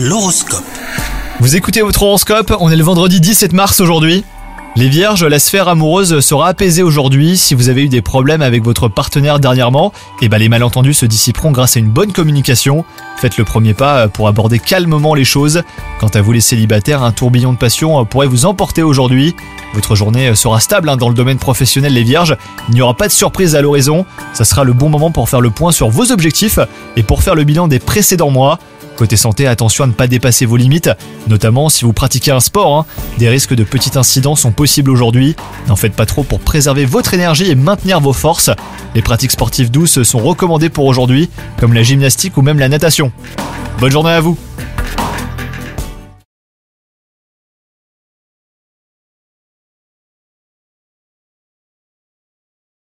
L'horoscope. Vous écoutez votre horoscope, on est le vendredi 17 mars aujourd'hui. Les vierges, la sphère amoureuse sera apaisée aujourd'hui. Si vous avez eu des problèmes avec votre partenaire dernièrement, et ben les malentendus se dissiperont grâce à une bonne communication. Faites le premier pas pour aborder calmement les choses. Quant à vous les célibataires, un tourbillon de passion pourrait vous emporter aujourd'hui. Votre journée sera stable hein, dans le domaine professionnel les vierges. Il n'y aura pas de surprise à l'horizon. Ça sera le bon moment pour faire le point sur vos objectifs et pour faire le bilan des précédents mois. Côté santé, attention à ne pas dépasser vos limites, notamment si vous pratiquez un sport. hein. Des risques de petits incidents sont possibles aujourd'hui. N'en faites pas trop pour préserver votre énergie et maintenir vos forces. Les pratiques sportives douces sont recommandées pour aujourd'hui, comme la gymnastique ou même la natation. Bonne journée à vous